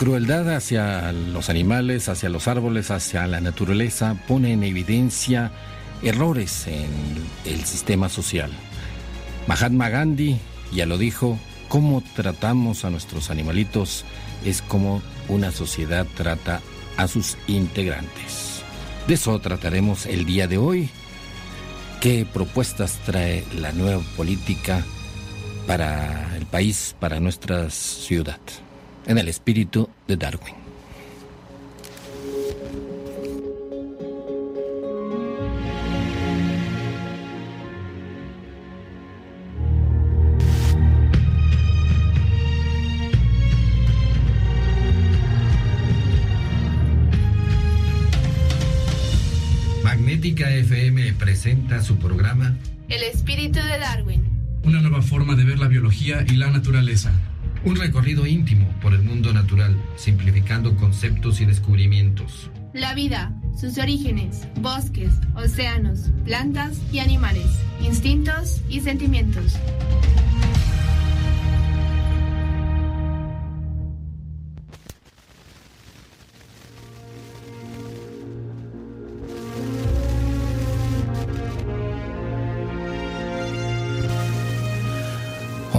Crueldad hacia los animales, hacia los árboles, hacia la naturaleza pone en evidencia errores en el sistema social. Mahatma Gandhi ya lo dijo, cómo tratamos a nuestros animalitos es como una sociedad trata a sus integrantes. De eso trataremos el día de hoy. ¿Qué propuestas trae la nueva política para el país, para nuestra ciudad? En el espíritu de Darwin. Magnética FM presenta su programa El espíritu de Darwin. Una nueva forma de ver la biología y la naturaleza un recorrido íntimo por el mundo natural, simplificando conceptos y descubrimientos. La vida, sus orígenes, bosques, océanos, plantas y animales, instintos y sentimientos.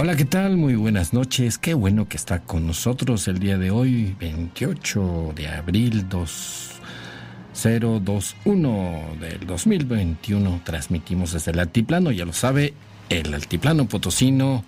Hola, ¿qué tal? Muy buenas noches. Qué bueno que está con nosotros el día de hoy, 28 de abril 2021 del 2021. Transmitimos desde el altiplano, ya lo sabe, el altiplano potosino,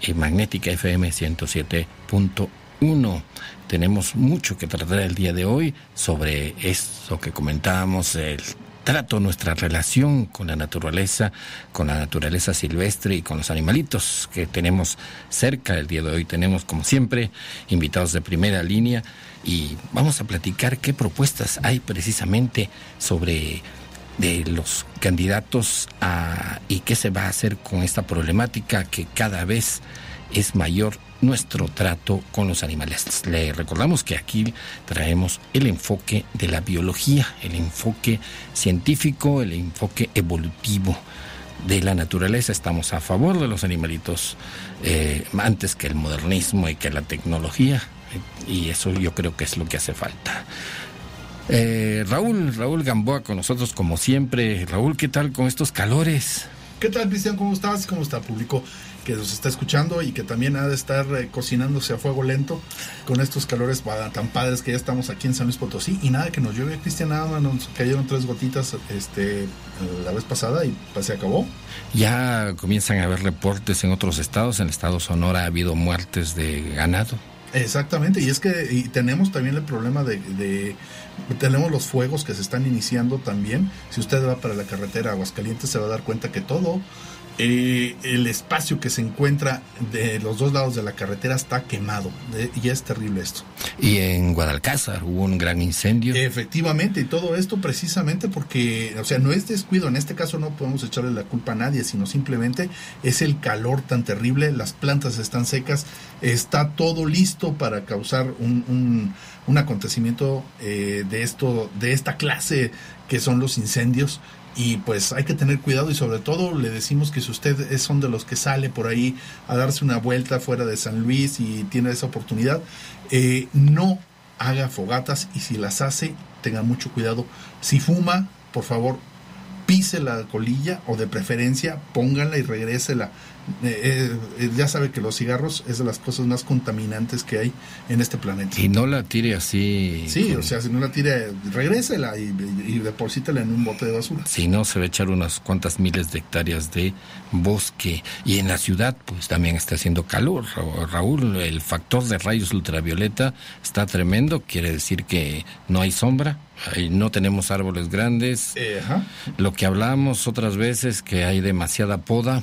y Magnética FM 107.1. Tenemos mucho que tratar el día de hoy sobre esto que comentábamos, el trato, nuestra relación con la naturaleza, con la naturaleza silvestre y con los animalitos que tenemos cerca. El día de hoy tenemos, como siempre, invitados de primera línea y vamos a platicar qué propuestas hay precisamente sobre de los candidatos a, y qué se va a hacer con esta problemática que cada vez es mayor nuestro trato con los animales. Le recordamos que aquí traemos el enfoque de la biología, el enfoque científico, el enfoque evolutivo de la naturaleza. Estamos a favor de los animalitos eh, antes que el modernismo y que la tecnología. Y eso yo creo que es lo que hace falta. Eh, Raúl, Raúl Gamboa con nosotros como siempre. Raúl, ¿qué tal con estos calores? ¿Qué tal, Cristian? ¿Cómo estás? ¿Cómo está público? Que nos está escuchando y que también ha de estar eh, cocinándose a fuego lento con estos calores tan padres que ya estamos aquí en San Luis Potosí. Y nada que nos llueve Cristian nada nos cayeron tres gotitas este la vez pasada y pues, se acabó. Ya comienzan a haber reportes en otros estados. En el estado Sonora ha habido muertes de ganado. Exactamente, y es que y tenemos también el problema de, de, tenemos los fuegos que se están iniciando también. Si usted va para la carretera Aguascalientes se va a dar cuenta que todo eh, el espacio que se encuentra de los dos lados de la carretera está quemado y es terrible esto. Y en Guadalcázar hubo un gran incendio. Efectivamente, y todo esto precisamente porque, o sea, no es descuido, en este caso no podemos echarle la culpa a nadie, sino simplemente es el calor tan terrible, las plantas están secas, está todo listo para causar un, un, acontecimiento eh, de esto, de esta clase que son los incendios y pues hay que tener cuidado y sobre todo le decimos que si usted es son de los que sale por ahí a darse una vuelta fuera de San Luis y tiene esa oportunidad, eh, no haga fogatas y si las hace, tenga mucho cuidado. Si fuma, por favor, pise la colilla o de preferencia pónganla y regrésela eh, eh, ya sabe que los cigarros es de las cosas más contaminantes que hay en este planeta. Y no la tire así. Sí, o sea, si no la tire, regrésela y, y, deposítela en un bote de basura. Si no, se va a echar unas cuantas miles de hectáreas de bosque. Y en la ciudad, pues también está haciendo calor. Raúl, el factor de rayos ultravioleta está tremendo. Quiere decir que no hay sombra no tenemos árboles grandes. Eh, Lo que hablamos otras veces, que hay demasiada poda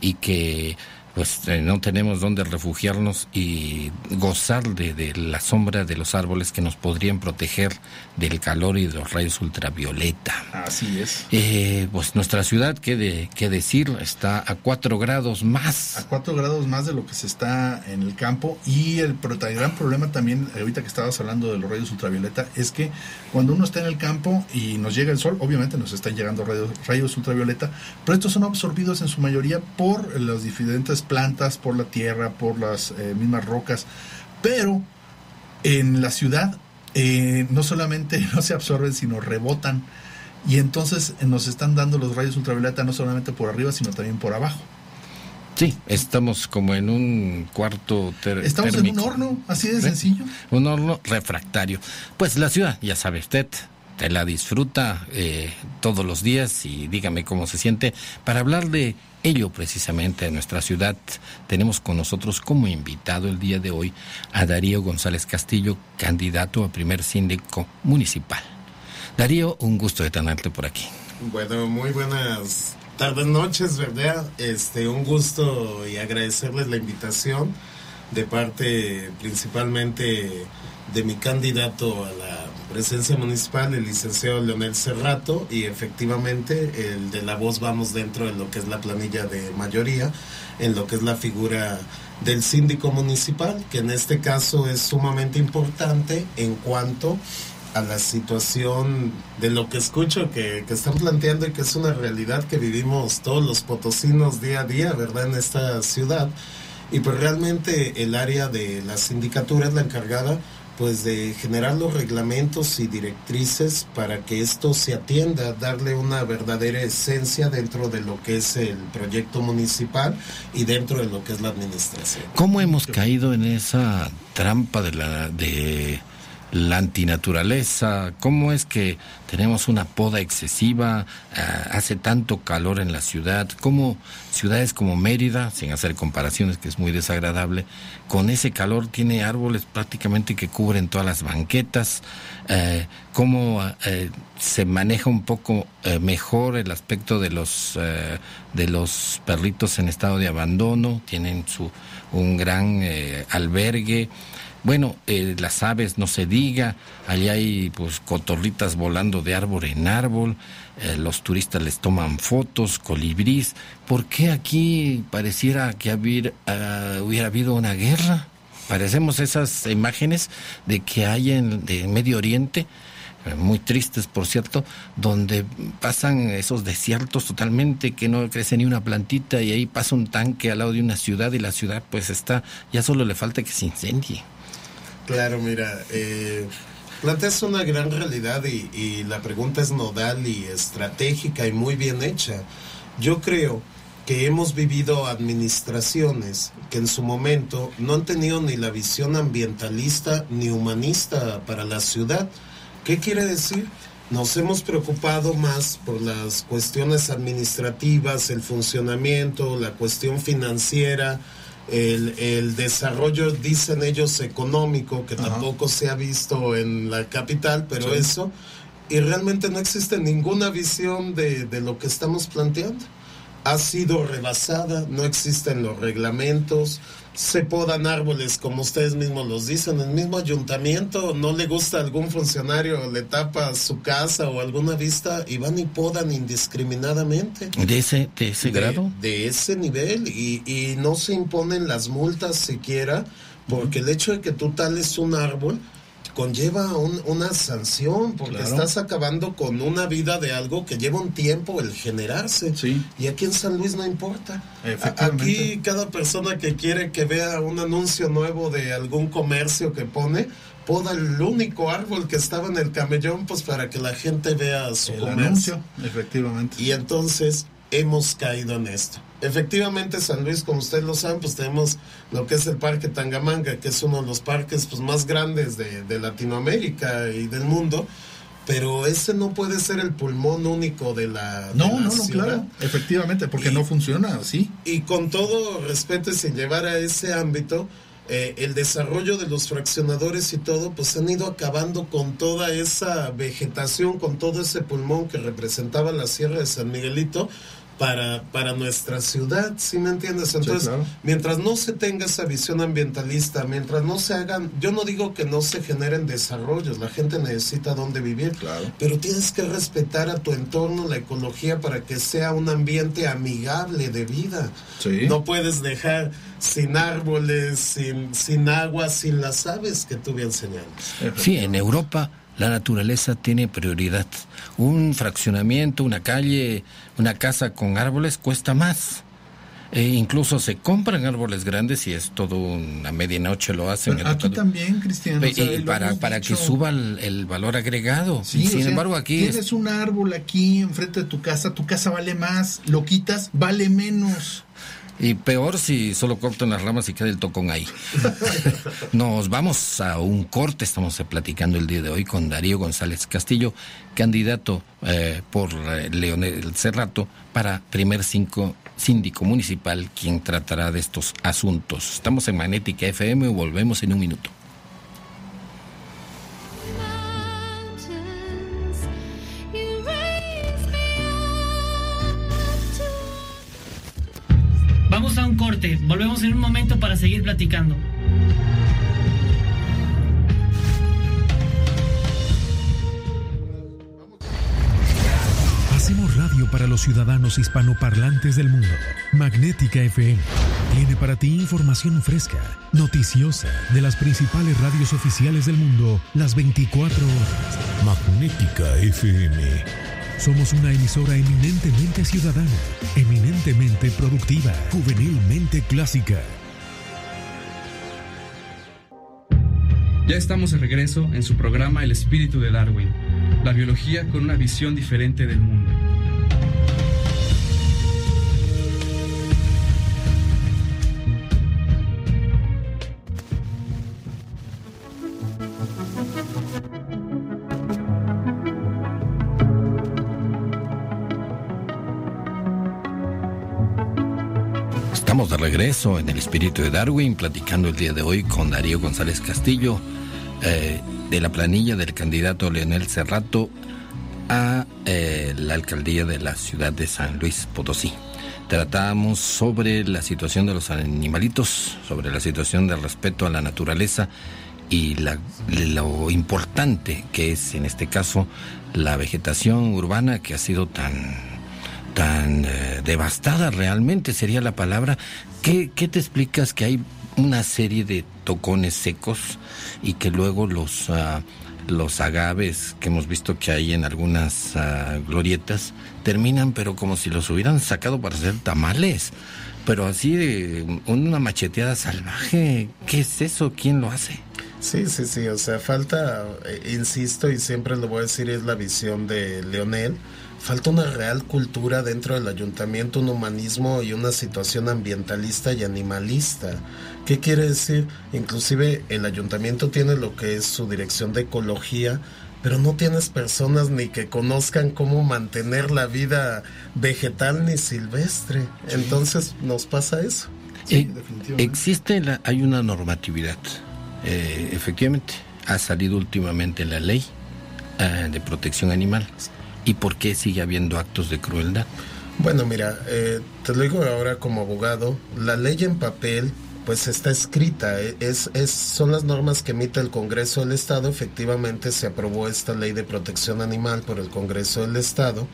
y que pues eh, no tenemos dónde refugiarnos y gozar de, la sombra de los árboles que nos podrían proteger del calor y de los rayos ultravioleta. Así es. Eh, pues nuestra ciudad, ¿qué, de, qué decir? Está a cuatro grados más. A cuatro grados más de lo que se está en el campo y el, gran problema también, ahorita que estabas hablando de los rayos ultravioleta, es que cuando uno está en el campo y nos llega el sol, obviamente nos están llegando rayos, rayos ultravioleta, pero estos son absorbidos en su mayoría por los diferentes plantas, por la tierra, por las eh, mismas rocas, pero en la ciudad eh, no solamente no se absorben, sino rebotan. Y entonces eh, nos están dando los rayos ultravioleta no solamente por arriba, sino también por abajo. Sí, estamos como en un cuarto térmico. Estamos en un horno, así de sencillo. Un horno refractario. Pues la ciudad, ya sabe usted, te la disfruta todos los días y dígame cómo se siente. Para hablar de ello precisamente en nuestra ciudad tenemos con nosotros como invitado el día de hoy a Darío González Castillo, candidato a primer síndico municipal. Darío, un gusto de tenerte por aquí. Bueno, muy buenas tardes, noches, ¿verdad? Este, un gusto y agradecerles la invitación de parte principalmente de mi candidato a la presencia municipal, el licenciado Leonel Cerrato, y efectivamente el de la voz vamos dentro de lo que es la planilla de mayoría, en lo que es la figura del síndico municipal, que en este caso es sumamente importante en cuanto a la situación de lo que escucho que, que, están planteando y que es una realidad que vivimos todos los potosinos día a día, ¿verdad? En esta ciudad. Y pues realmente el área de la sindicatura es la encargada pues de generar los reglamentos y directrices para que esto se atienda, darle una verdadera esencia dentro de lo que es el proyecto municipal y dentro de lo que es la administración. ¿Cómo hemos caído en esa trampa de la de la antinaturaleza, cómo es que tenemos una poda excesiva, eh, hace tanto calor en la ciudad, cómo ciudades como Mérida, sin hacer comparaciones que es muy desagradable, con ese calor tiene árboles prácticamente que cubren todas las banquetas, eh, cómo eh, se maneja un poco mejor el aspecto de los de los perritos en estado de abandono, tienen su un gran albergue bueno, eh, las aves no se diga, allá hay pues cotorritas volando de árbol en árbol, eh, los turistas les toman fotos, colibrís. ¿Por qué aquí pareciera que ah, hubiera habido una guerra? Parecemos esas imágenes de que hay en de Medio Oriente, eh, muy tristes por cierto, donde pasan esos desiertos totalmente que no crece ni una plantita y ahí pasa un tanque al lado de una ciudad y la ciudad pues está, ya solo le falta que se incendie. Claro, mira, eh, planteas una gran realidad y, la pregunta es nodal y estratégica y muy bien hecha. Yo creo que hemos vivido administraciones que en su momento no han tenido ni la visión ambientalista ni humanista para la ciudad. ¿Qué quiere decir? Nos hemos preocupado más por las cuestiones administrativas, el funcionamiento, la cuestión financiera, el, el, desarrollo, dicen ellos, económico, que tampoco se ha visto en la capital, pero eso, y realmente no existe ninguna visión de, de lo que estamos planteando. Ha sido rebasada, no existen los reglamentos, se podan árboles, como ustedes mismos los dicen, en el mismo ayuntamiento no le gusta a algún funcionario, le tapa su casa o alguna vista y van y podan indiscriminadamente. ¿De ese, de ese grado? De ese nivel y, y no se imponen las multas siquiera, porque el hecho de que tú tales un árbol, conlleva una sanción porque estás acabando con una vida de algo que lleva un tiempo el generarse. Y aquí en San Luis no importa. Aquí cada persona que quiere que vea un anuncio nuevo de algún comercio que pone, poda el único árbol que estaba en el camellón pues para que la gente vea su comercio. efectivamente. Y entonces hemos caído en esto. Efectivamente, San Luis, como ustedes lo saben, pues tenemos lo que es el Parque Tangamanga, que es uno de los parques pues, más grandes de, Latinoamérica y del mundo, pero ese no puede ser el pulmón único de la No, no, no, claro, efectivamente, porque no funciona así. Y con todo respeto y sin llevar a ese ámbito, eh, el desarrollo de los fraccionadores y todo, pues han ido acabando con toda esa vegetación, con todo ese pulmón que representaba la Sierra de San Miguelito, para, para nuestra ciudad, ¿sí me entiendes? Entonces, mientras no se tenga esa visión ambientalista, mientras no se hagan, yo no digo que no se generen desarrollos, la gente necesita dónde vivir, Claro. pero tienes que respetar a tu entorno, la ecología, para que sea un ambiente amigable de vida. Sí. No puedes dejar sin árboles, sin, sin agua, sin las aves que tú bien señalas. Sí, en Europa la naturaleza tiene prioridad. Un fraccionamiento, una calle, una casa con árboles cuesta más. E incluso se compran árboles grandes y es todo una medianoche lo hacen. Pero aquí también, Cristian. o Y- sea, y lo para, para que suba el, el valor agregado. Sí, Sin sea, embargo, aquí es- tienes un árbol aquí enfrente de tu casa, tu casa vale más, lo quitas, vale menos. Y peor si solo cortan las ramas y queda el tocón ahí. Nos vamos a un corte. Estamos platicando el día de hoy con Darío González Castillo, candidato eh, por eh, Leonel Cerrato para primer cinco síndico municipal, quien tratará de estos asuntos. Estamos en Magnética FM volvemos en un minuto. Para seguir platicando. Hacemos radio para los ciudadanos hispanoparlantes del mundo. Magnética FM tiene para ti información fresca, noticiosa, de las principales radios oficiales del mundo, las 24 horas. Magnética FM. Somos una emisora eminentemente ciudadana, eminentemente productiva, juvenilmente clásica. Ya estamos de regreso en su programa El espíritu de Darwin, la biología con una visión diferente del mundo. Regreso en el espíritu de Darwin, platicando el día de hoy con Darío González Castillo, eh, de la planilla del candidato Leonel Cerrato a eh, la alcaldía de la ciudad de San Luis Potosí. Tratamos sobre la situación de los animalitos, sobre la situación del respeto a la naturaleza y la- lo importante que es en este caso la vegetación urbana que ha sido tan tan eh, devastada realmente sería la palabra. ¿Qué, ¿Qué te explicas que hay una serie de tocones secos y que luego los ah, los agaves que hemos visto que hay en algunas ah, glorietas terminan pero como si los hubieran sacado para hacer tamales? Pero así de una macheteada salvaje, ¿qué es eso? ¿Quién lo hace? Sí, sí, sí, o sea, falta, eh, insisto y siempre lo voy a decir, es la visión de Leonel, falta una real cultura dentro del ayuntamiento, un humanismo y una situación ambientalista y animalista. ¿Qué quiere decir? Inclusive el ayuntamiento tiene lo que es su dirección de ecología, pero no tienes personas ni que conozcan cómo mantener la vida vegetal ni silvestre. Entonces nos pasa eso. Sí, Eh, existe la, hay una normatividad, eh, efectivamente, ha salido últimamente la ley eh, de protección animal. ¿Y por qué sigue habiendo actos de crueldad? Bueno, mira, eh, te lo digo ahora como abogado, la ley en papel pues está escrita, eh, es, es, son las normas que emite el Congreso del Estado, efectivamente se aprobó esta ley de protección animal por el Congreso del Estado,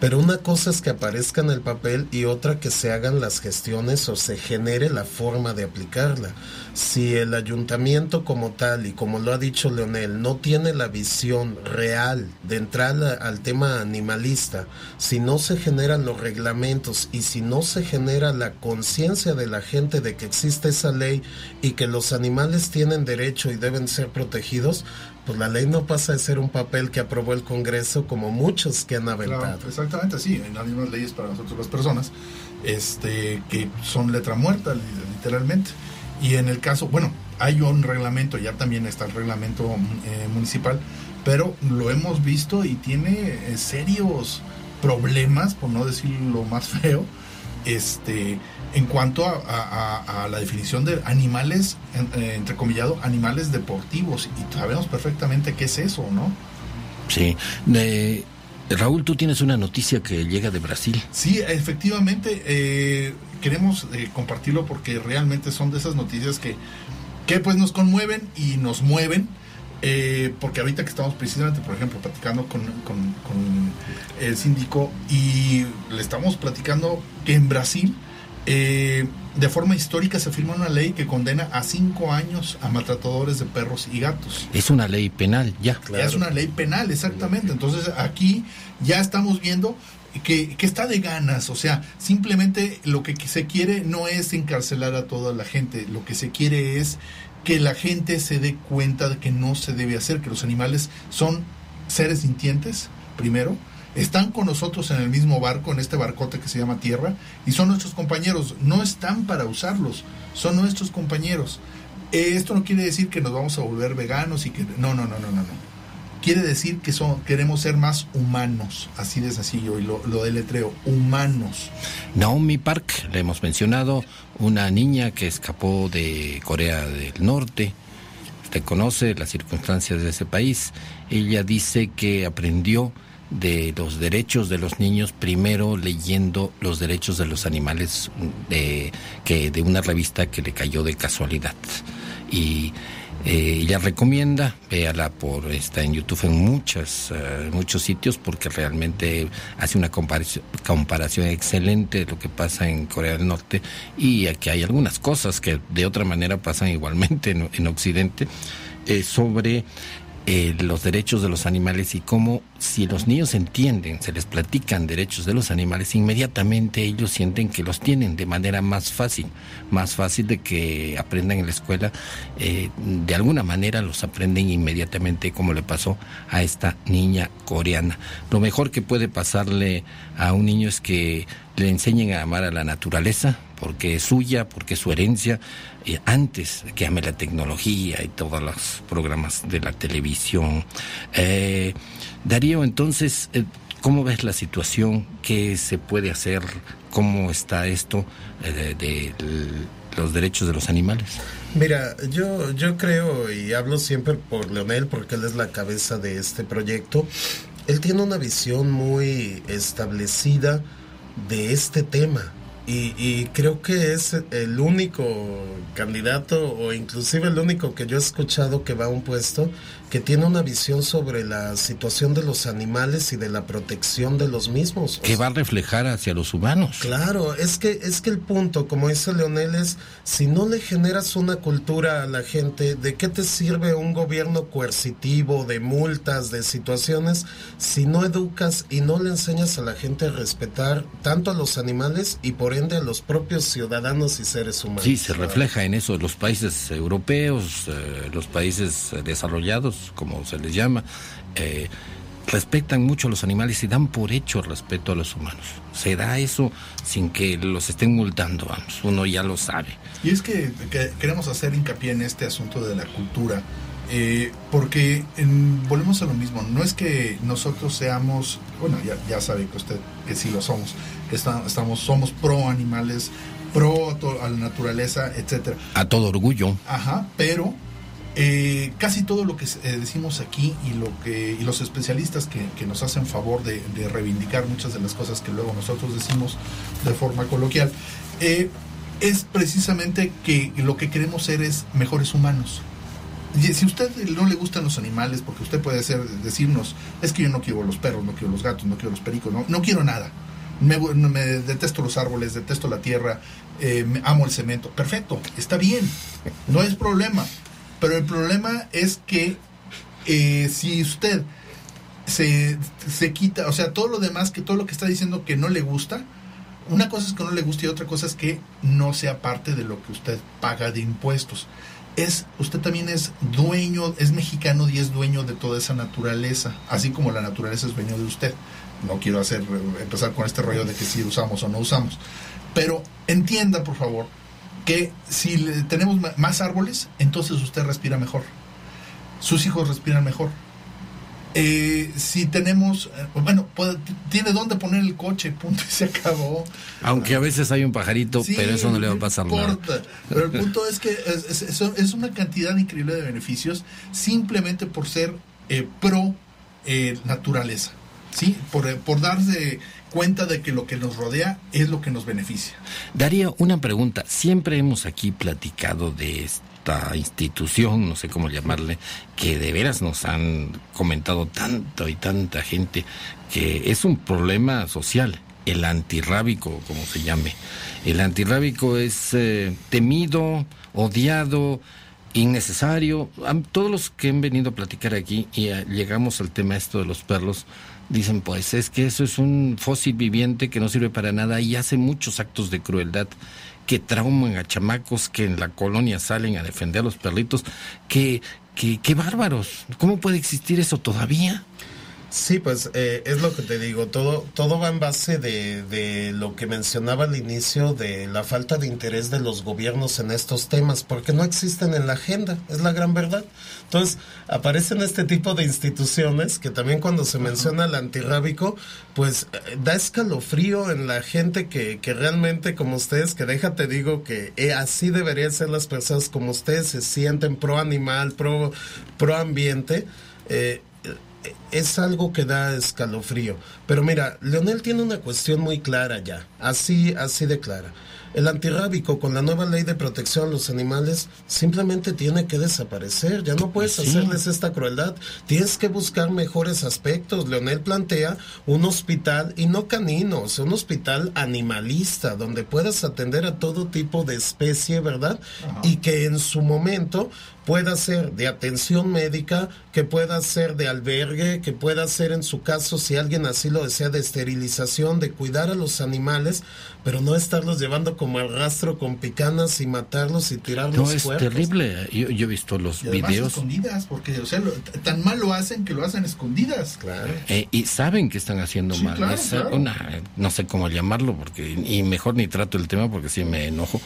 pero una cosa es que aparezca en el papel y otra que se hagan las gestiones o se genere la forma de aplicarla. Si el ayuntamiento como tal y como lo ha dicho Leonel no tiene la visión real de entrar a- al tema animalista, si no se generan los reglamentos y si no se genera la conciencia de la gente de que existe esa ley y que los animales tienen derecho y deben ser protegidos, pues la ley no pasa de ser un papel que aprobó el Congreso como muchos que han aventado. Claro, exactamente, sí. Hay unas leyes para nosotros las personas este, que son letra muerta, li- literalmente. Y en el caso, bueno, hay un reglamento, ya también está el reglamento eh, municipal, pero lo hemos visto y tiene eh, serios problemas, por no decir lo más feo, este, en cuanto a, a- a- a la definición de animales, eh, entrecomillado, animales deportivos. Y sabemos perfectamente qué es eso, ¿no? Sí. Raúl, tú tienes una noticia que llega de Brasil. Sí, efectivamente, eh, queremos eh, compartirlo porque realmente son de esas noticias que, que pues nos conmueven y nos mueven. eh, porque ahorita que estamos precisamente, por ejemplo, platicando con, con- con el síndico y le estamos platicando que en Brasil, eh, de forma histórica, se firma una ley que condena a cinco años a maltratadores de perros y gatos. Es una ley penal, ya. Ya es una ley penal, exactamente. Entonces aquí ya estamos viendo que, que está de ganas, o sea, simplemente lo que se quiere no es encarcelar a toda la gente, lo que se quiere es que la gente se dé cuenta de que no se debe hacer, que los animales son seres sintientes, primero, están con nosotros en el mismo barco, en este barcote que se llama Tierra, y son nuestros compañeros, no están para usarlos, son nuestros compañeros. Eh, esto no quiere decir que nos vamos a volver veganos y que no, no, no, no, no, no. Quiere decir que son, queremos ser más humanos, así de sencillo, y lo, lo deletreo, humanos. Naomi Park, le hemos mencionado, una niña que escapó de Corea del Norte. Usted conoce las circunstancias de ese país. Ella dice que aprendió de los derechos de los niños primero leyendo los derechos de los animales de, que de una revista que le cayó de casualidad. Y eh, ella recomienda, véala por está en YouTube en muchas, eh, muchos sitios porque realmente hace una comparación, comparación excelente de lo que pasa en Corea del Norte y aquí hay algunas cosas que de otra manera pasan igualmente en, en Occidente eh, sobre eh, los derechos de los animales y cómo si los niños entienden, se les platican derechos de los animales, inmediatamente ellos sienten que los tienen de manera más fácil, más fácil de que aprendan en la escuela, eh, de alguna manera los aprenden inmediatamente como le pasó a esta niña coreana. Lo mejor que puede pasarle a un niño es que le enseñen a amar a la naturaleza, porque es suya, porque es su herencia, eh, antes que ame la tecnología y todos los programas de la televisión. Eh, Darío, entonces, eh, ¿cómo ves la situación? ¿Qué se puede hacer? ¿Cómo está esto eh, de, los derechos de los animales? Mira, yo, yo creo y hablo siempre por Leonel porque él es la cabeza de este proyecto. Él tiene una visión muy establecida de este tema y, y creo que es el único candidato o inclusive el único que yo he escuchado que va a un puesto que tiene una visión sobre la situación de los animales y de la protección de los mismos. Que va a reflejar hacia los humanos. Claro, es que es que el punto, como dice Leonel, es si no le generas una cultura a la gente, ¿de qué te sirve un gobierno coercitivo, de multas, de situaciones, si no educas y no le enseñas a la gente a respetar tanto a los animales y por ende a los propios ciudadanos y seres humanos? Sí, se refleja en eso. Los países europeos, eh, los países desarrollados, como se les llama, eh, respetan mucho a los animales y dan por hecho el respeto a los humanos. Se da eso sin que los estén multando, vamos. Uno ya lo sabe. Y es que, que queremos hacer hincapié en este asunto de la cultura, eh, porque en- volvemos a lo mismo, no es que nosotros seamos, bueno, ya, ya sabe que usted que sí lo somos, está- estamos, somos pro animales, pro a, to- a la naturaleza, etcétera. A todo orgullo. Ajá, pero eh, casi todo lo que eh, decimos aquí y lo que y los especialistas que, que nos hacen favor de, de reivindicar muchas de las cosas que luego nosotros decimos de forma coloquial eh, es precisamente que lo que queremos ser es mejores humanos. Y si a usted no le gustan los animales, porque usted puede ser, decirnos, es que yo no quiero los perros, no quiero los gatos, no quiero los pericos, no, no quiero nada. Me, me detesto los árboles, detesto la tierra, eh, amo el cemento. Perfecto, está bien, no es problema. Pero el problema es que eh, si usted se, se quita, o sea, todo lo demás, que todo lo que está diciendo que no le gusta, una cosa es que no le guste y otra cosa es que no sea parte de lo que usted paga de impuestos. Es, usted también es dueño, es mexicano y es dueño de toda esa naturaleza, así como la naturaleza es dueño de usted. No quiero hacer empezar con este rollo de que si usamos o no usamos. Pero entienda, por favor, que si le- tenemos más árboles, entonces usted respira mejor. Sus hijos respiran mejor. Eh, si tenemos, eh, bueno, puede- tiene dónde poner el coche, punto, y se acabó. Aunque a veces hay un pajarito, Sí, pero eso no le va a pasar nada. importa. Pero el punto es que es, es- es- es una cantidad increíble de beneficios simplemente por ser eh, pro eh, naturaleza. ¿Sí? Por, por darse cuenta de que lo que nos rodea es lo que nos beneficia. Daría una pregunta. Siempre hemos aquí platicado de esta institución, no sé cómo llamarle, que de veras nos han comentado tanto y tanta gente que es un problema social, el antirrábico, como se llame. El antirrábico es eh, temido, odiado, innecesario. Todos los que han venido a platicar aquí y eh, llegamos al tema esto de los perros, dicen pues es que eso es un fósil viviente que no sirve para nada y hace muchos actos de crueldad que trauman a chamacos que en la colonia salen a defender a los perritos. Que, que, qué bárbaros. ¿Cómo puede existir eso todavía? Sí, pues eh, es lo que te digo, todo, todo va en base de, de lo que mencionaba al inicio de la falta de interés de los gobiernos en estos temas, porque no existen en la agenda, es la gran verdad. Entonces, aparecen este tipo de instituciones que también cuando se menciona el antirrábico, pues eh, da escalofrío en la gente que, que realmente como ustedes, que déjate digo que eh, así deberían ser las personas como ustedes, se sienten pro animal, pro, pro ambiente. eh, es algo que da escalofrío. Pero mira, Leonel tiene una cuestión muy clara ya, así, así de clara. El antirrábico con la nueva ley de protección a los animales simplemente tiene que desaparecer. Ya no puedes Sí. hacerles esta crueldad. Tienes que buscar mejores aspectos. Leonel plantea un hospital, y no canino, o sea, un hospital animalista, donde puedas atender a todo tipo de especie, ¿verdad? Y que en su momento pueda ser de atención médica, que pueda ser de albergue, que pueda ser en su caso, si alguien así lo desea, de esterilización, de cuidar a los animales, pero no estarlos llevando como al rastro con picanas y matarlos y tirarlos No, es cuerpos. terrible. Yo, yo he visto los Y videos. escondidas, porque o sea, lo- tan mal lo hacen que lo hacen escondidas. Claro. Eh, y saben que están haciendo Sí, mal. claro, es claro. una, no sé cómo llamarlo, porque y mejor ni trato el tema porque sí me enojo.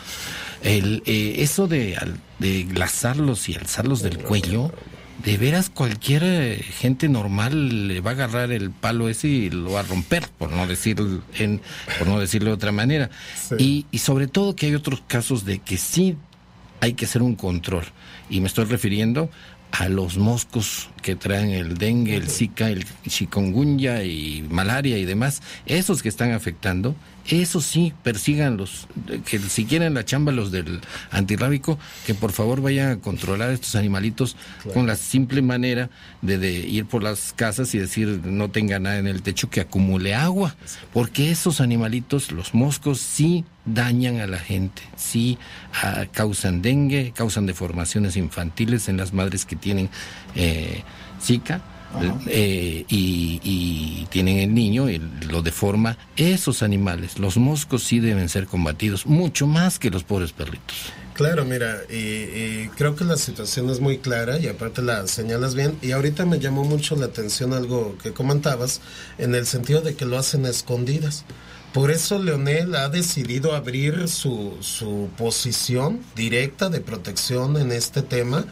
El, eh, eso de, al- de lazarlos y alzarlos del cuello, de veras cualquier eh, gente normal le va a agarrar el palo ese y lo va a romper, por no decir en, por no decirlo de otra manera. Y, y sobre todo que hay otros casos de que sí hay que hacer un control. Y me estoy refiriendo a los moscos que traen el dengue, el zika, el chikungunya y malaria y demás, esos que están afectando, esos sí persíganlos, que si quieren la chamba los del antirrábico, que por favor vayan a controlar a estos animalitos con la simple manera de, de ir por las casas y decir no tenga nada en el techo que acumule agua, porque esos animalitos, los moscos, sí dañan a la gente, sí ah, causan dengue, causan deformaciones infantiles en las madres que tienen eh, Zika. Eh, y, y tienen el niño y lo deforma. Esos animales, los moscos sí deben ser combatidos, mucho más que los pobres perritos. Claro, mira, y, y creo que la situación es muy clara y aparte la señalas bien. Y ahorita me llamó mucho la atención algo que comentabas, en el sentido de que lo hacen a escondidas. Por eso Leonel ha decidido abrir su, su posición directa de protección en este tema.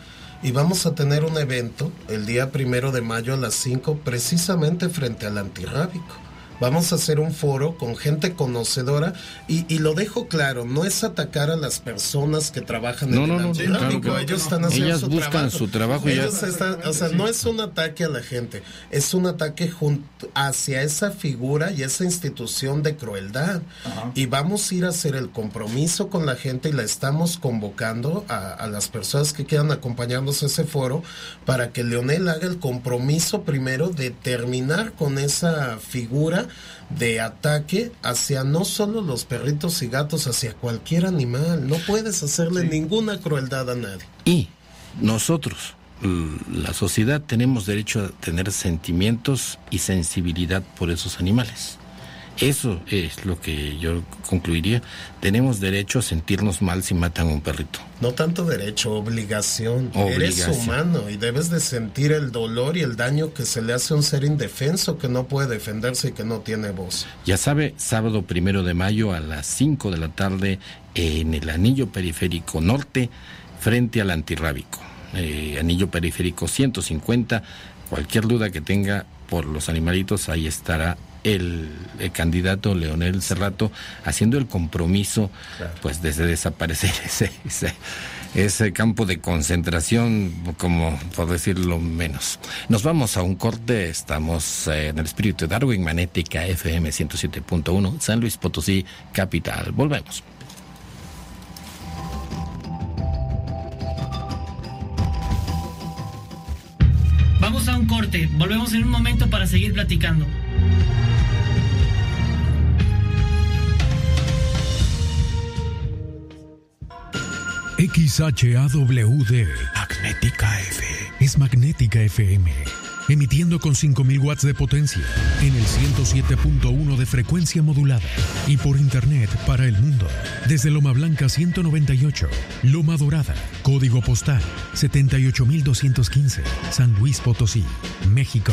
Y vamos a tener un evento el día primero de mayo a las 5, precisamente frente al antirrábico. Vamos a hacer un foro con gente conocedora y, y lo dejo claro, no es atacar a las personas que trabajan No, en no, el no, claro ellos están haciendo Ellas su buscan trabajo. su trabajo ya. Están- o sea, no es un ataque a la gente, es un ataque junto, hacia esa figura y esa institución de crueldad. Y vamos a ir a hacer el compromiso con la gente y la estamos convocando a, a las personas que quieran acompañarnos a ese foro para que Leonel haga el compromiso primero de terminar con esa figura de ataque hacia no solo los perritos y gatos, hacia cualquier animal. No puedes hacerle ninguna crueldad a nadie. Y nosotros, l- la sociedad, tenemos derecho a tener sentimientos y sensibilidad por esos animales. Eso es lo que yo concluiría. Tenemos derecho a sentirnos mal si matan a un perrito. No tanto derecho, obligación. Eres humano y debes de sentir el dolor y el daño que se le hace a un ser indefenso que no puede defenderse y que no tiene voz. Ya sabe, sábado primero de mayo a las 5 de la tarde en el anillo periférico norte frente al antirrábico. Eh, anillo periférico 150. Cualquier duda que tenga por los animalitos, ahí estará el, el candidato Leonel Cerrato haciendo el compromiso, pues desde desaparecer ese, ese, ese campo de concentración, como por decirlo menos. Nos vamos a un corte, estamos eh, en el espíritu de Darwin, Magnética FM 107.1, San Luis Potosí, capital. Volvemos. Vamos a un corte, volvemos en un momento para seguir platicando. XHAWD Magnética F es Magnética FM, emitiendo con 5000 watts de potencia en el 107.1 de frecuencia modulada y por internet para el mundo. Desde Loma Blanca 198, Loma Dorada, código postal 78215, San Luis Potosí, México.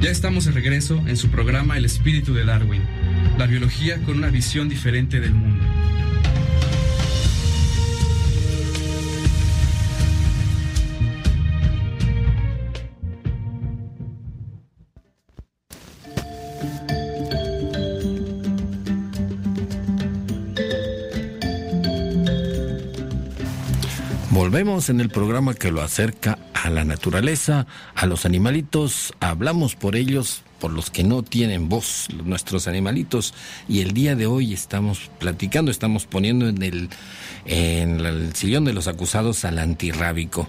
Ya estamos de regreso en su programa El espíritu de Darwin, la biología con una visión diferente del mundo. Volvemos en el programa que lo acerca a la naturaleza, a los animalitos, hablamos por ellos, por los que no tienen voz, nuestros animalitos, y el día de hoy estamos platicando, estamos poniendo en el, en el sillón de los acusados al antirrábico.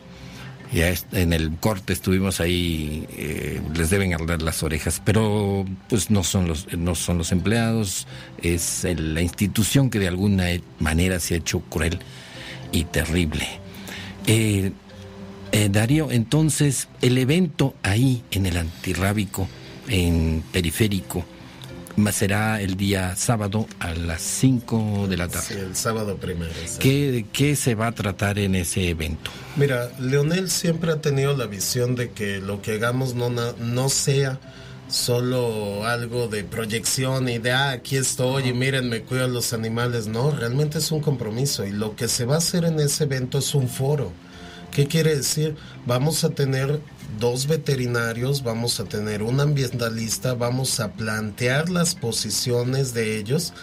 Ya en el corte estuvimos ahí, eh, les deben arder las orejas, pero pues no son los, no son los empleados, es la institución que de alguna manera se ha hecho cruel y terrible. Eh, eh, Darío, entonces, el evento ahí en el antirrábico, en periférico, será el día sábado a las 5 de la Sí, tarde. el sábado primero. sí. ¿Qué, ¿Qué se va a tratar en ese evento? Mira, Leonel siempre ha tenido la visión de que lo que hagamos no, no sea solo algo de proyección y de, ah, aquí estoy y miren, me cuido a los animales. No, realmente es un compromiso y lo que se va a hacer en ese evento es un foro. ¿Qué quiere decir? Vamos a tener dos veterinarios, vamos a tener un ambientalista, vamos a plantear las posiciones de ellos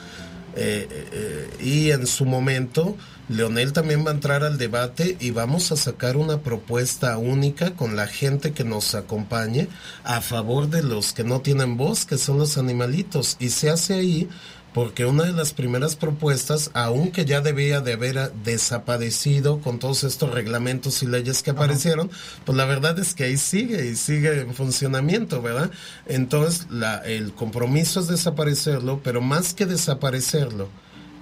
eh, eh, y en su momento Leonel también va a entrar al debate y vamos a sacar una propuesta única con la gente que nos acompañe a favor de los que no tienen voz, que son los animalitos. Y se hace ahí porque una de las primeras propuestas, aunque ya debía de haber ah, desaparecido con todos estos reglamentos y leyes que aparecieron, pues la verdad es que ahí sigue y sigue en funcionamiento, ¿verdad? Entonces, la, el compromiso es desaparecerlo, pero más que desaparecerlo,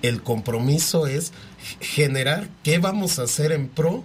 el compromiso es generar qué vamos a hacer en pro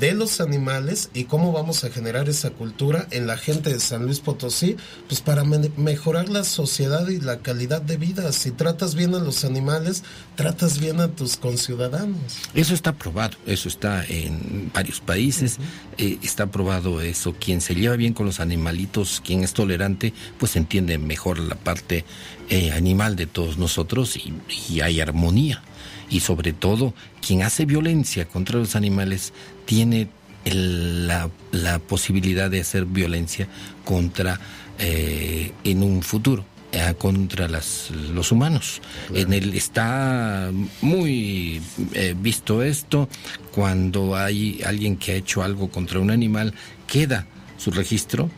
de los animales y cómo vamos a generar esa cultura en la gente de San Luis Potosí, pues para me- mejorar la sociedad y la calidad de vida. Si tratas bien a los animales, tratas bien a tus conciudadanos. Eso está probado, eso está en varios países, eh, está probado eso. Quien se lleva bien con los animalitos, quien es tolerante, pues entiende mejor la parte eh, animal de todos nosotros y, y hay armonía. Y sobre todo, quien hace violencia contra los animales tiene el- la, la posibilidad de hacer violencia contra eh, en un futuro eh, contra las, los humanos. En el está muy eh, visto esto cuando hay alguien que ha hecho algo contra un animal queda su registro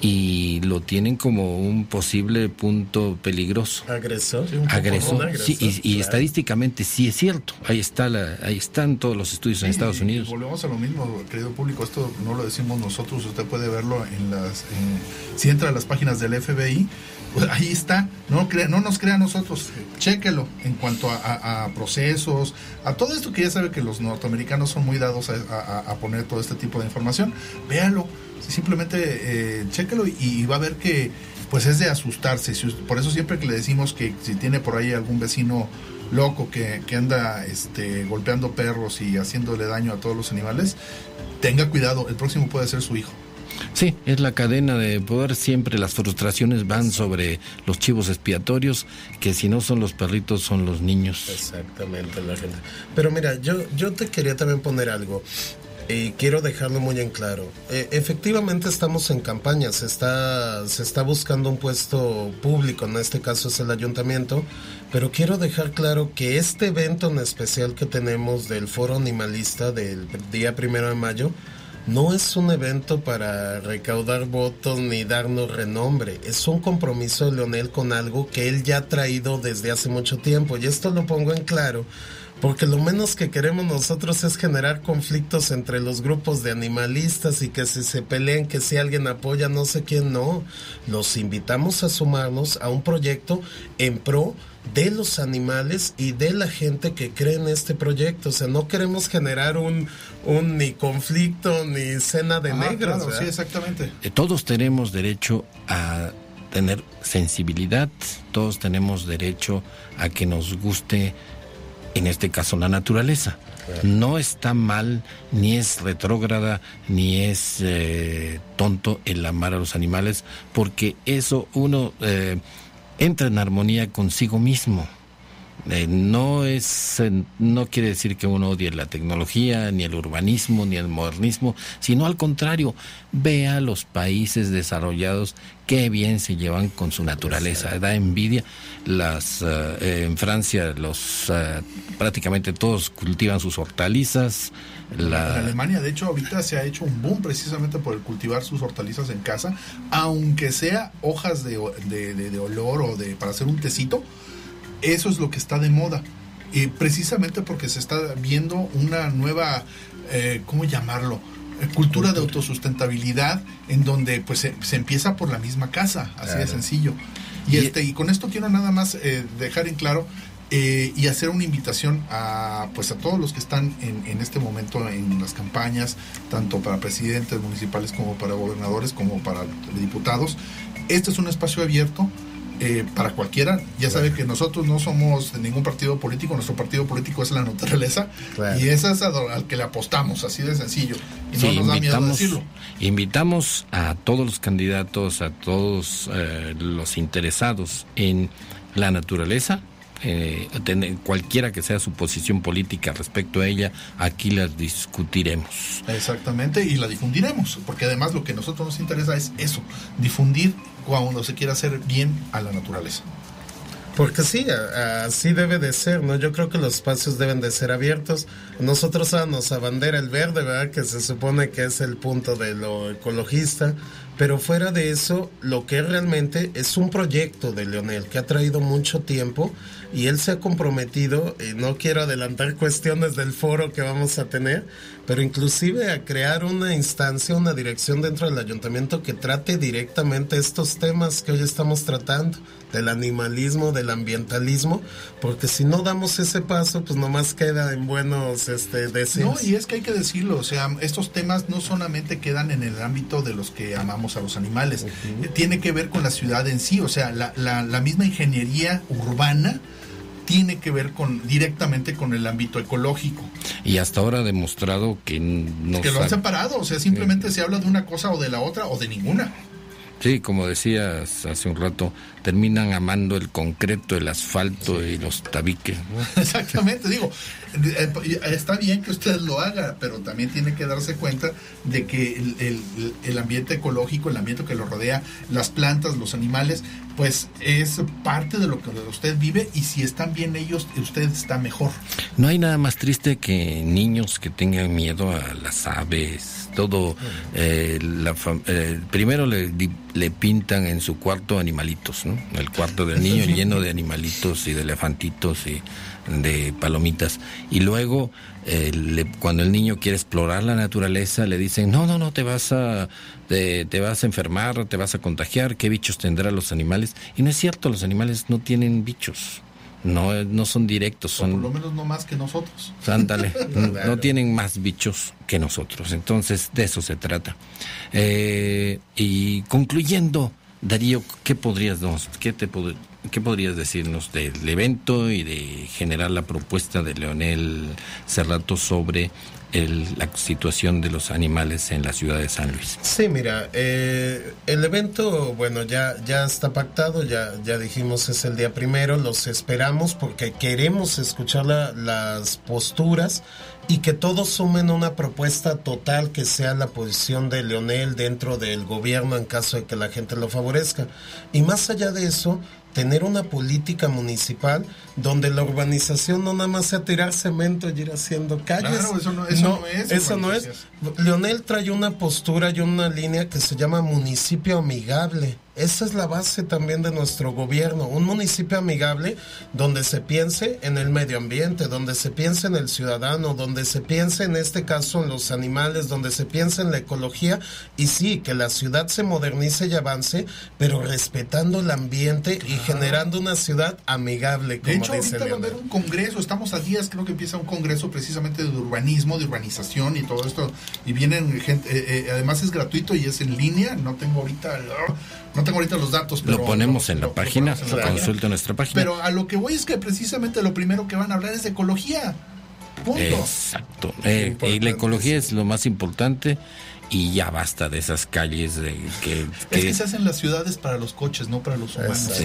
y lo tienen como un posible punto peligroso. Agresor. Agresor, Un sí, y, y claro. estadísticamente sí es cierto. Ahí está la, ahí están todos los estudios en Sí, Estados y- Unidos. y volvemos a lo mismo, querido público. Esto no lo decimos nosotros. Usted puede verlo en las. en- si entra a las páginas del FBI, pues ahí está. No, crea, no nos crea a nosotros. Chéquelo en cuanto a, a- a procesos, a todo esto que ya sabe que los norteamericanos son muy dados a, a- a poner todo este tipo de información. Véalo. Simplemente eh, chéquelo y, y va a ver que pues es de asustarse. Por eso siempre que le decimos que si tiene por ahí algún vecino loco que, que anda este, golpeando perros y haciéndole daño a todos los animales, tenga cuidado, el próximo puede ser su hijo. Sí, es la cadena de poder. Siempre las frustraciones van sobre los chivos expiatorios, que si no son los perritos, son los niños. Exactamente, la gente. Pero mira, yo, yo te quería también poner algo. Y quiero dejarlo muy en claro. Eh, efectivamente estamos en campaña, está, se está buscando un puesto público, en este caso es el ayuntamiento, pero quiero dejar claro que este evento en especial que tenemos del foro animalista del día primero de mayo, no es un evento para recaudar votos ni darnos renombre, es un compromiso de Leonel con algo que él ya ha traído desde hace mucho tiempo. Y esto lo pongo en claro porque lo menos que queremos nosotros es generar conflictos entre los grupos de animalistas y que si se peleen, que si alguien apoya, no sé quién, no. Los invitamos a sumarnos a un proyecto en pro de los animales y de la gente que cree en este proyecto. O sea, no queremos generar un, un ni conflicto ni cena de Ah, negros. claro, sí, exactamente. Eh, Todos tenemos derecho a tener sensibilidad, todos tenemos derecho a que nos guste, en este caso, la naturaleza. No está mal, ni es retrógrada, ni es eh, tonto el amar a los animales, porque eso uno eh, entra en armonía consigo mismo. Eh, no es eh, no quiere decir que uno odie la tecnología ni el urbanismo ni el modernismo sino al contrario vea los países desarrollados qué bien se llevan con su naturaleza. Da envidia. Las eh, en Francia los eh, prácticamente todos cultivan sus hortalizas En la Alemania, de hecho, ahorita se ha hecho un boom precisamente por el cultivar sus hortalizas en casa, aunque sea hojas de, de- de- de olor o de para hacer un tecito, eso es lo que está de moda. Y precisamente porque se está viendo una nueva, eh, ¿cómo llamarlo? Eh, Cultura de autosustentabilidad en donde pues se, se empieza por la misma casa, así de sencillo. Y, este, y con esto quiero nada más eh, dejar en claro eh, y hacer una invitación a pues a todos los que están en, en este momento en las campañas, tanto para presidentes municipales como para gobernadores, como para diputados. Este es un espacio abierto eh, para cualquiera. Ya sabe que nosotros no somos de ningún partido político, nuestro partido político es la naturaleza Claro. y ese es al que le apostamos, así de sencillo. Y no nos da miedo decirlo. invitamos a todos los candidatos, a todos eh, los interesados en la naturaleza, eh, tener- cualquiera que sea su posición política respecto a ella, aquí las discutiremos. Exactamente, y la difundiremos, porque además lo que a nosotros nos interesa es eso, difundir cuando se quiera hacer bien a la naturaleza. Porque sí, a- así debe de ser, ¿no? Yo creo que los espacios deben de ser abiertos. Nosotros ah, nos abandera el verde, ¿verdad? Que se supone que es el punto de lo ecologista. Pero fuera de eso, lo que realmente es un proyecto de Leonel que ha traído mucho tiempo y él se ha comprometido, y no quiero adelantar cuestiones del foro que vamos a tener, pero inclusive a crear una instancia, una dirección dentro del ayuntamiento que trate directamente estos temas que hoy estamos tratando, del animalismo, del ambientalismo, porque si no damos ese paso, pues nomás queda en buenos este, No, deseos. y es que hay que decirlo, o sea, estos temas no solamente quedan en el ámbito de los que amamos a los animales, eh, tiene que ver con la ciudad en sí, o sea, la, la, la misma ingeniería urbana tiene que ver con directamente con el ámbito ecológico, Y hasta ahora ha demostrado que no que lo han separado, o sea, simplemente se habla de una cosa o de la otra o de ninguna. Sí, como decías hace un rato, terminan amando el concreto, el asfalto y los tabiques. ¿no? Exactamente, digo, eh, eh, está bien que usted lo haga, pero también tiene que darse cuenta de que el, el- el ambiente ecológico, el ambiente que lo rodea, las plantas, los animales, pues es parte de lo que usted vive y si están bien ellos, usted está mejor. No hay nada más triste que niños que tengan miedo a las aves, todo. eh, la eh, primero le, le pintan en su cuarto animalitos, ¿no? El cuarto del niño lleno de animalitos y de elefantitos y de palomitas. Y luego, eh, le- cuando el niño quiere explorar la naturaleza, le dicen, no, no, no, te vas a, te, te vas a enfermar, te vas a contagiar, ¿qué bichos tendrán los animales? Y no es cierto, los animales no tienen bichos. No, no son directos, O por son lo menos no más que nosotros. Ándale, no tienen más bichos que nosotros. Entonces, de eso se trata. Eh, y concluyendo Darío, ¿qué podrías, qué te pod- qué podrías decirnos del evento y de generar la propuesta de Leonel Cerrato sobre el- la situación de los animales en la ciudad de San Luis? Sí, mira, eh, el evento, bueno, ya, ya está pactado, ya, ya dijimos es el día primero, los esperamos porque queremos escuchar la- las posturas y que todos sumen una propuesta total que sea la posición de Leonel dentro del gobierno en caso de que la gente lo favorezca. Y más allá de eso, tener una política municipal donde la urbanización no nada más sea tirar cemento y ir haciendo calles. Claro, eso no- eso no es Eso no es. Leonel trae una postura y una línea que se llama municipio amigable. Esa es la base también de nuestro gobierno. Un municipio amigable donde se piense en el medio ambiente, donde se piense en el ciudadano, donde se piense en este caso en los animales, donde se piense en la ecología y sí, que la ciudad se modernice y avance, pero respetando el ambiente y generando una ciudad amigable, como De hecho, dice ahorita va a haber un congreso, estamos a días, creo que empieza un congreso precisamente de urbanismo, de urbanización y todo esto. Y vienen gente, eh, eh, además es gratuito y es en línea, no tengo ahorita, no tengo ahorita los datos, pero Lo ponemos lo- en la lo- lo página, ponemos en página. consulta nuestra página. Pero a lo que voy es que precisamente lo primero que van a hablar es de ecología. Punto. Exacto. Eh, y la ecología es lo más importante y ya basta de esas calles de que, Es que- se hacen las ciudades para los coches, no para los humanos. Sí,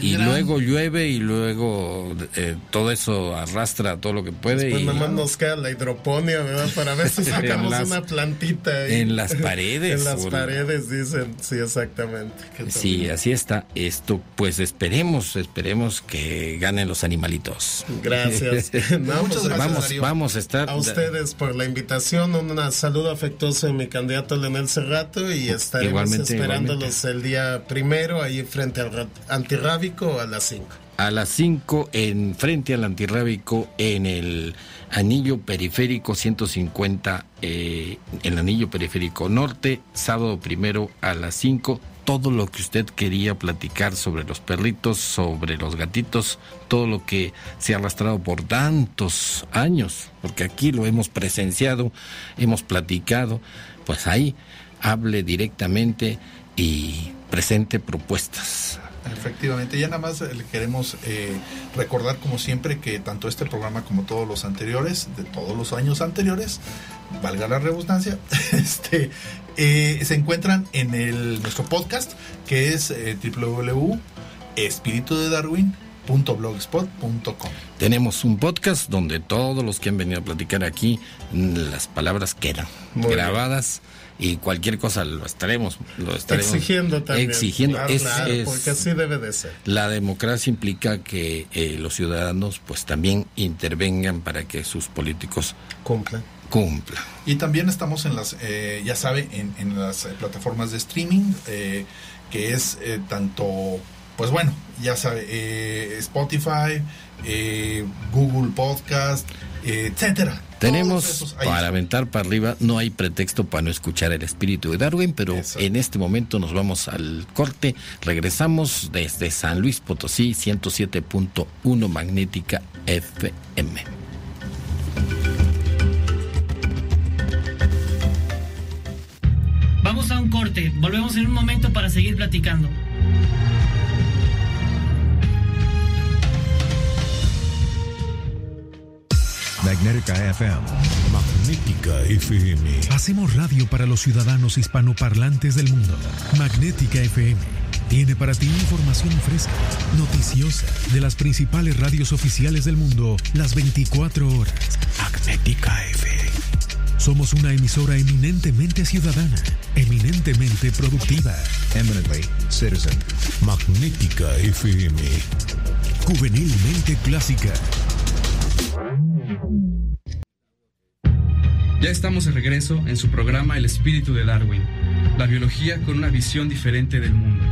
y gran- luego llueve y luego eh, todo eso arrastra todo lo que puede Pues y nada más nos queda la hidroponía, ¿verdad? Para ver si sacamos En las- una plantita ahí. en las paredes, en las paredes, dicen. Sí, exactamente. Sí, así está esto. Pues esperemos, esperemos que ganen los animalitos. Gracias. No, Muchas gracias, vamos, Darío. vamos a estar. A ustedes por la invitación, un saludo afectuoso de mi candidato Leonel Cerrato y estaremos Igualmente, esperándolos el día primero ahí frente al antirrábico a las 5. A las 5 en frente al antirrábico en el anillo periférico 150, eh, el anillo periférico norte, sábado primero a las 5. Todo lo que usted quería platicar sobre los perritos, sobre los gatitos, todo lo que se ha arrastrado por tantos años, porque aquí lo hemos presenciado, hemos platicado, pues ahí hable directamente y presente propuestas. Efectivamente, ya nada más eh, le queremos eh, recordar como siempre que tanto este programa como todos los anteriores, de todos los años anteriores, valga la redundancia, este, eh, se encuentran en el nuestro podcast que es eh, www.espiritudedarwin.blogspot.com. Tenemos un podcast donde todos los que han venido a platicar aquí, las palabras quedan Muy grabadas y cualquier cosa lo estaremos, lo estaremos Exigiendo también. Exigiendo. Es- es- porque así debe de ser. la democracia implica que eh, los ciudadanos pues también intervengan para que sus políticos Cumplan. cumplan. Y también estamos en las, eh, ya sabe, en, en las eh, plataformas de streaming, eh, que es tanto, pues bueno, ya sabe, eh, Spotify, eh, Google Podcast, eh, etcétera. Tenemos para aventar para arriba, no hay pretexto para no escuchar el espíritu de Darwin, pero Exacto. en este momento nos vamos al corte. Regresamos desde San Luis Potosí, 107.1 Magnética FM. Vamos a un corte, volvemos en un momento para seguir platicando. Magnética FM. Magnética FM. Hacemos radio para los ciudadanos hispanoparlantes del mundo. Magnética FM. Tiene para ti información fresca, noticiosa, de las principales radios oficiales del mundo, las 24 horas. Magnética FM. Somos una emisora eminentemente ciudadana, eminentemente productiva. Eminently citizen. Magnética FM. Juvenilmente clásica. Ya estamos de regreso en su programa El espíritu de Darwin, la biología con una visión diferente del mundo.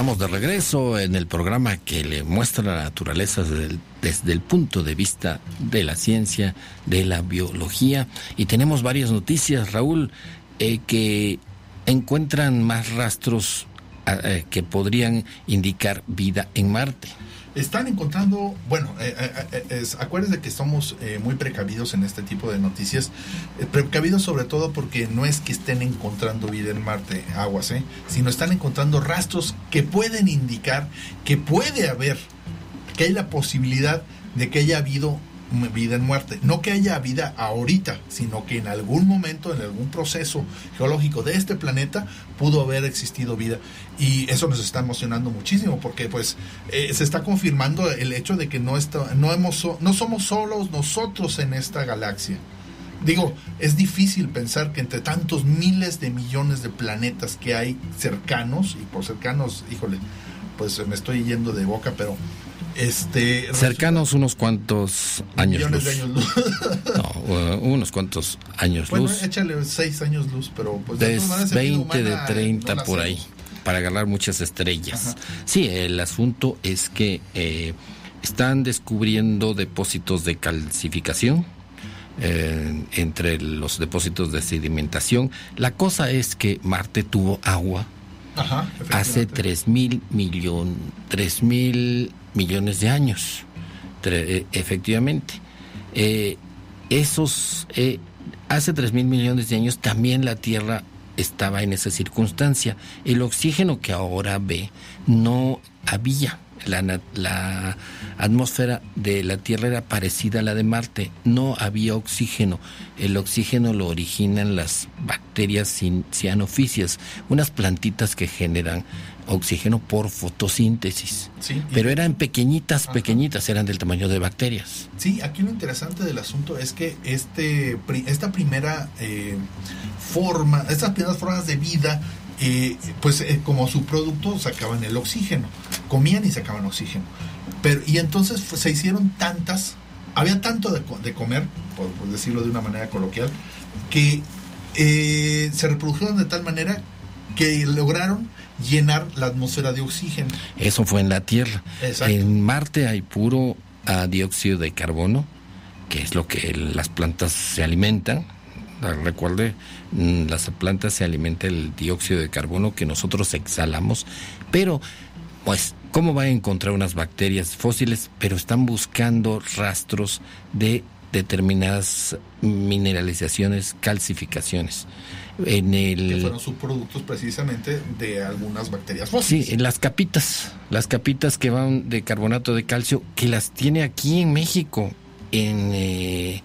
Estamos de regreso en el programa que le muestra la naturaleza desde el, punto de vista de la ciencia, de la biología. Y tenemos varias noticias, Raúl, eh, que encuentran más rastros a- eh, que podrían indicar vida en Marte. Están encontrando, bueno, eh, eh, eh, acuérdense que somos eh, muy precavidos en este tipo de noticias, Eh, precavidos sobre todo porque no es que estén encontrando vida en Marte, aguas, ¿eh? sino están encontrando rastros que pueden indicar que puede haber, que hay la posibilidad de que haya habido vida en Marte. No que haya vida ahorita, sino que en algún momento, en algún proceso geológico de este planeta, pudo haber existido vida. Y eso nos está emocionando muchísimo porque pues eh, se está confirmando el hecho de que no, está, no, hemos, no somos solos nosotros en esta galaxia. Digo, es difícil pensar que entre tantos miles de millones de planetas que hay cercanos, y por cercanos, híjole, pues me estoy yendo de boca, pero este Cercanos unos cuantos años millones luz. de años luz. No, unos cuantos años bueno, luz. échale seis años luz, pero pues de todas maneras, en vida 20, de humana, 30 no por ahí, para agarrar muchas estrellas. Sí, el asunto es que eh, están descubriendo depósitos de calcificación eh, entre los depósitos de sedimentación. La cosa es que Marte tuvo agua Ajá, hace efectivamente. 3 mil millón, tres mil millones de años, eh, efectivamente. Eh, esos, eh, hace 3 mil millones de años también la Tierra estaba en esa circunstancia. El oxígeno que ahora ve no había. La, la atmósfera de la Tierra era parecida a la de Marte. No había oxígeno. El oxígeno lo originan las bacterias cianofisias, unas plantitas que generan oxígeno por fotosíntesis. Sí, Pero eran pequeñitas, pequeñitas, eran del tamaño de bacterias. Sí, aquí lo interesante del asunto es que este, esta primera eh, forma, estas primeras formas de vida, eh, pues eh, como su producto sacaban el oxígeno, comían y sacaban oxígeno. Pero, y entonces se hicieron tantas, había tanto de, de comer, por, por decirlo de una manera coloquial, que eh, se reprodujeron de tal manera que lograron llenar la atmósfera de oxígeno. Eso fue en la Tierra. Exacto. En Marte hay puro ah, dióxido de carbono, que es lo que las plantas se alimentan. Ah, Recuerde, mm, las plantas se alimentan el dióxido de carbono que nosotros exhalamos, pero pues cómo va a encontrar unas bacterias fósiles, pero están buscando rastros de determinadas mineralizaciones, calcificaciones. En que el fueron subproductos precisamente de algunas bacterias fósiles. Sí, en las capitas, las capitas que van de carbonato de calcio, que las tiene aquí en México, en eh,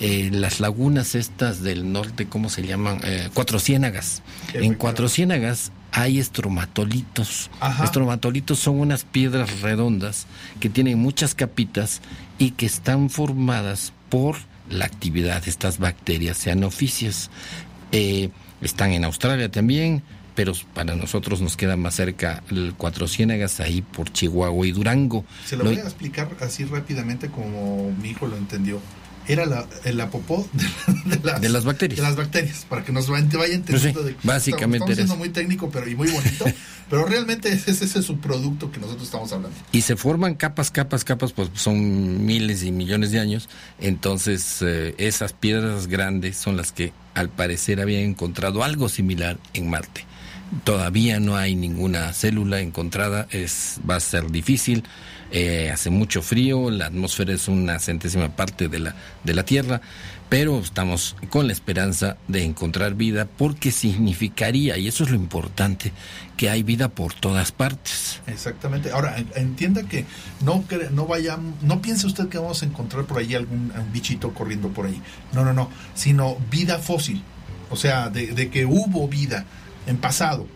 eh, las lagunas estas del norte, ¿cómo se llaman? Eh, Cuatro Ciénagas. En Cuatro Ciénagas hay estromatolitos. Ajá. Estromatolitos son unas piedras redondas que tienen muchas capitas y que están formadas por la actividad de estas bacterias cianofisias. Eh, están en Australia también, pero para nosotros nos queda más cerca el Cuatro Ciénagas, ahí por Chihuahua y Durango. Se lo Lo- voy a explicar así rápidamente como mi hijo lo entendió. Era la, la popó de, de las, De las bacterias. de las bacterias, para que nos vaya vaya entendiendo. Pues sí, de- básicamente Estamos siendo muy técnico pero y muy bonito, pero realmente ese es ese subproducto que nosotros estamos hablando. Y se forman capas, capas, capas, pues son miles y millones de años. Entonces, eh, esas piedras grandes son las que al parecer habían encontrado algo similar en Marte. Todavía no hay ninguna célula encontrada, es, va a ser difícil. Eh, hace mucho frío, la atmósfera es una centésima parte de la, de la Tierra, pero estamos con la esperanza de encontrar vida porque significaría, y eso es lo importante, que hay vida por todas partes. Exactamente. Ahora, en- entienda que no no vayamos, no piense usted que vamos a encontrar por ahí algún bichito corriendo por ahí. No, no, no, sino vida fósil. O sea, de, de que hubo vida en pasado.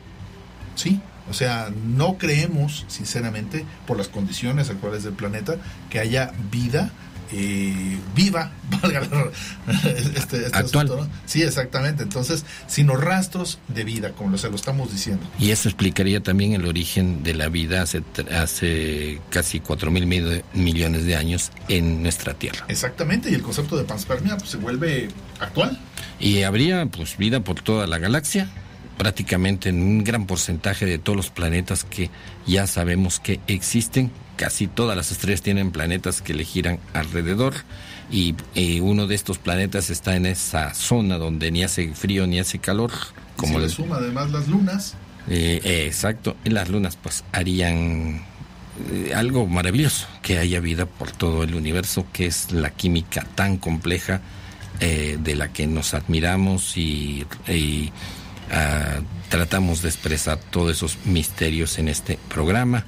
¿Sí? O sea, no creemos, sinceramente, por las condiciones actuales del planeta, que haya vida eh, viva, valga la- este, este Actual. asunto, ¿no? Sí, exactamente. Entonces, sino rastros de vida, como se lo estamos diciendo. Y eso explicaría también el origen de la vida hace, hace casi 4 mil mil- millones de años en nuestra Tierra. Exactamente, y el concepto de panspermia pues, se vuelve actual. Y habría pues vida por toda la galaxia, prácticamente en un gran porcentaje de todos los planetas que ya sabemos que existen. Casi todas las estrellas tienen planetas que le giran alrededor y eh, uno de estos planetas está en esa zona donde ni hace frío ni hace calor, como si le suma además las lunas, Eh, eh, exacto. Y las lunas pues harían eh, algo maravilloso, que haya vida por todo el universo, que es la química tan compleja de la que nos admiramos y, y, ah, tratamos de expresar todos esos misterios en este programa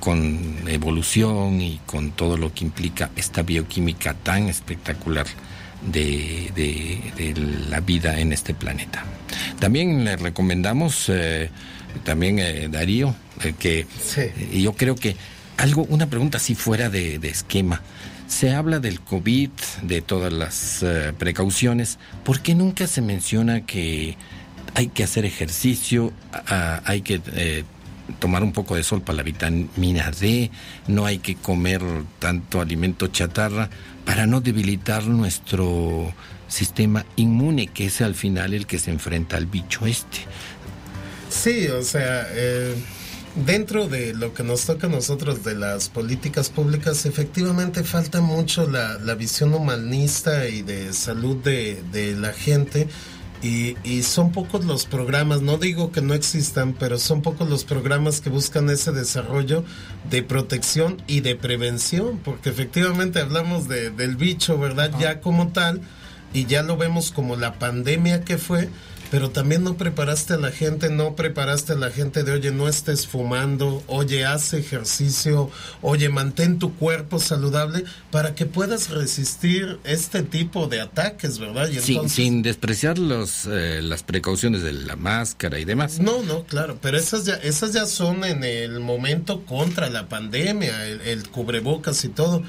con evolución y con todo lo que implica esta bioquímica tan espectacular de, de- de la vida en este planeta. También le recomendamos, eh, también eh, Darío, eh, que y yo creo que algo, una pregunta así fuera de, de esquema. Se habla del COVID, de todas las eh, precauciones, ¿por qué nunca se menciona que hay que hacer ejercicio, hay que eh, tomar un poco de sol para la vitamina D, no hay que comer tanto alimento chatarra para no debilitar nuestro sistema inmune, que es al final el que se enfrenta al bicho este. Sí, o sea, eh, dentro de lo que nos toca a nosotros de las políticas públicas, efectivamente falta mucho la, visión humanista y de salud de la gente. Y, y son pocos los programas, no digo que no existan, pero son pocos los programas que buscan ese desarrollo de protección y de prevención, porque efectivamente hablamos de, del bicho, ¿verdad? Ya como tal, y ya lo vemos como la pandemia que fue, pero también no preparaste a la gente, no preparaste a la gente de, oye, no estés fumando, oye, haz ejercicio, oye, mantén tu cuerpo saludable para que puedas resistir este tipo de ataques, ¿verdad? Y Sin, entonces- sin despreciar los, eh, las precauciones de la máscara y demás. No, no, claro, pero esas ya, esas ya son en el momento contra la pandemia, el, el cubrebocas y todo.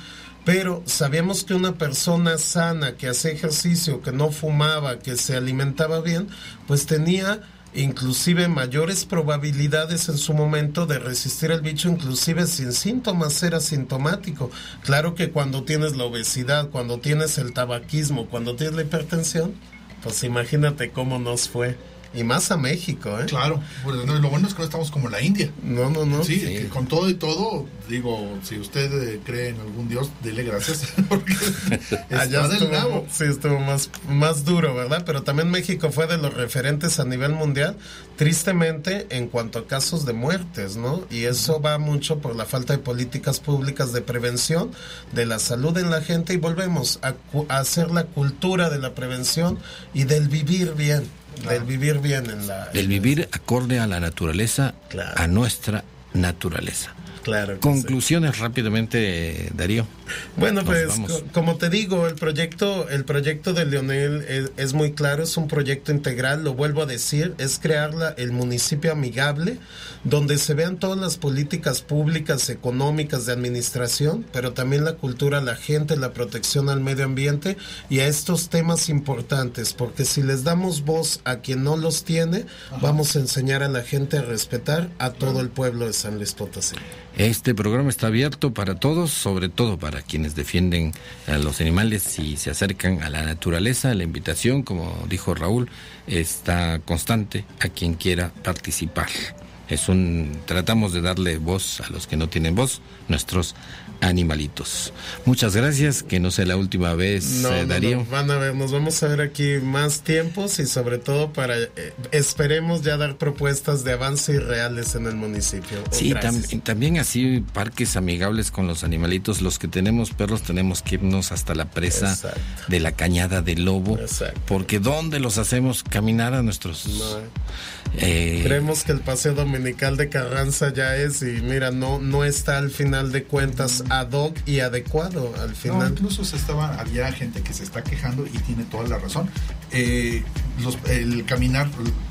Pero sabíamos que una persona sana, que hacía ejercicio, que no fumaba, que se alimentaba bien, pues tenía inclusive mayores probabilidades en su momento de resistir el bicho, inclusive sin síntomas, ser asintomático. Claro que cuando tienes la obesidad, cuando tienes el tabaquismo, cuando tienes la hipertensión, pues imagínate cómo nos fue. Y más a México, ¿eh? Claro, pues, no, lo bueno es que no estamos como la India. No, no, no. Sí, que con todo y todo, digo, si usted eh, cree en algún Dios, dele gracias. Porque Allá del estuvo, nabo. sí, estuvo más, más duro, ¿verdad? Pero también México fue de los referentes a nivel mundial, tristemente, en cuanto a casos de muertes, ¿no? Y eso va mucho por la falta de políticas públicas de prevención de la salud en la gente y volvemos a, a hacer la cultura de la prevención y del vivir bien, del vivir bien en la... El vivir acorde a la naturaleza, a nuestra naturaleza. Claro. Conclusiones rápidamente, Darío. Bueno, Nos pues vamos. co- como te digo, el proyecto, el proyecto de Leonel es, es muy claro, es un proyecto integral, lo vuelvo a decir, es crear la- el municipio amigable, donde se vean todas las políticas públicas, económicas, de administración, pero también la cultura, la gente, la protección al medio ambiente y a estos temas importantes, porque si les damos voz a quien no los tiene, vamos a enseñar a la gente a respetar a todo el pueblo de San Luis Potosí. Este programa está abierto para todos, sobre todo para quienes defienden a los animales y se acercan a la naturaleza. La invitación, como dijo Raúl, está constante a quien quiera participar. Es un tratamos de darle voz a los que no tienen voz, nuestros animalitos. Muchas gracias, que no sea la última vez, No, eh, no, Darío. no, van a ver, nos vamos a ver aquí más tiempos y sobre todo para, eh, esperemos ya dar propuestas de avance y reales en el municipio. Sí, tam- también así parques amigables con los animalitos. Los que tenemos perros tenemos que irnos hasta la presa Exacto. de la cañada del lobo. Porque ¿dónde los hacemos caminar a nuestros... eh, Creemos que el paseo dominical de Carranza ya es y mira, no, no está al final de cuentas ad hoc y adecuado al No, final. incluso se estaba, había gente que se está quejando y tiene toda la razón. Eh, los- el caminar,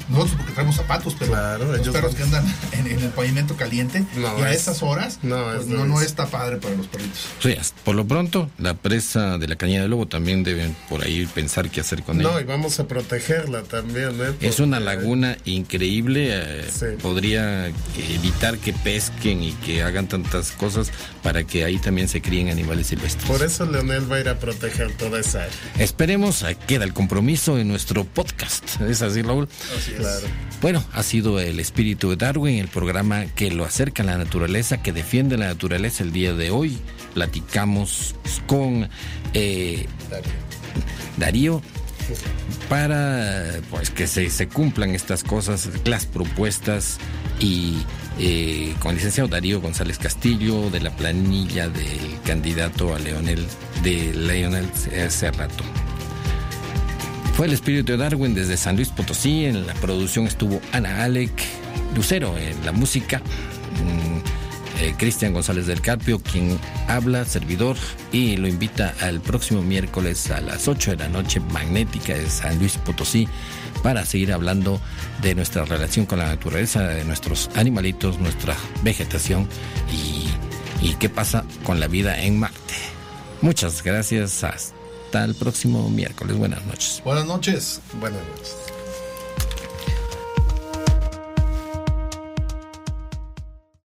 nosotros porque traemos zapatos, pero los ellos perros no. que andan en, en el pavimento caliente No, y a es- estas horas, no, pues es no, no está padre para los perritos. sí, por lo pronto, la presa de la cañada del lobo también deben por ahí pensar qué hacer con ella. No, y vamos a protegerla también, ¿eh? Es una laguna increíble, eh, Sí. podría evitar que pesquen y que hagan tantas cosas para que ahí también se críen animales silvestres. Por eso Leonel va a ir a proteger toda esa área. Esperemos, queda el compromiso en nuestro podcast. ¿Es así, Raúl? Claro. Bueno, ha sido el espíritu de Darwin, el programa que lo acerca a la naturaleza, que defiende la naturaleza el día de hoy. Platicamos con eh, Darío para pues que se, cumplan estas cosas, las propuestas y eh, con el licenciado Darío González Castillo de la planilla del candidato a Leonel de Leonel Cerrato. Fue el espíritu de Darwin desde San Luis Potosí. En la producción estuvo Ana Alec Lucero en la música. Eh, Cristian González del Carpio, quien habla, servidor, y lo invita al próximo miércoles a las 8 de la noche, Magnética de San Luis Potosí, para seguir hablando de nuestra relación con la naturaleza, de nuestros animalitos, nuestra vegetación y, y qué pasa con la vida en Marte. Muchas gracias, hasta el próximo miércoles. Buenas noches. Buenas noches. Buenas noches.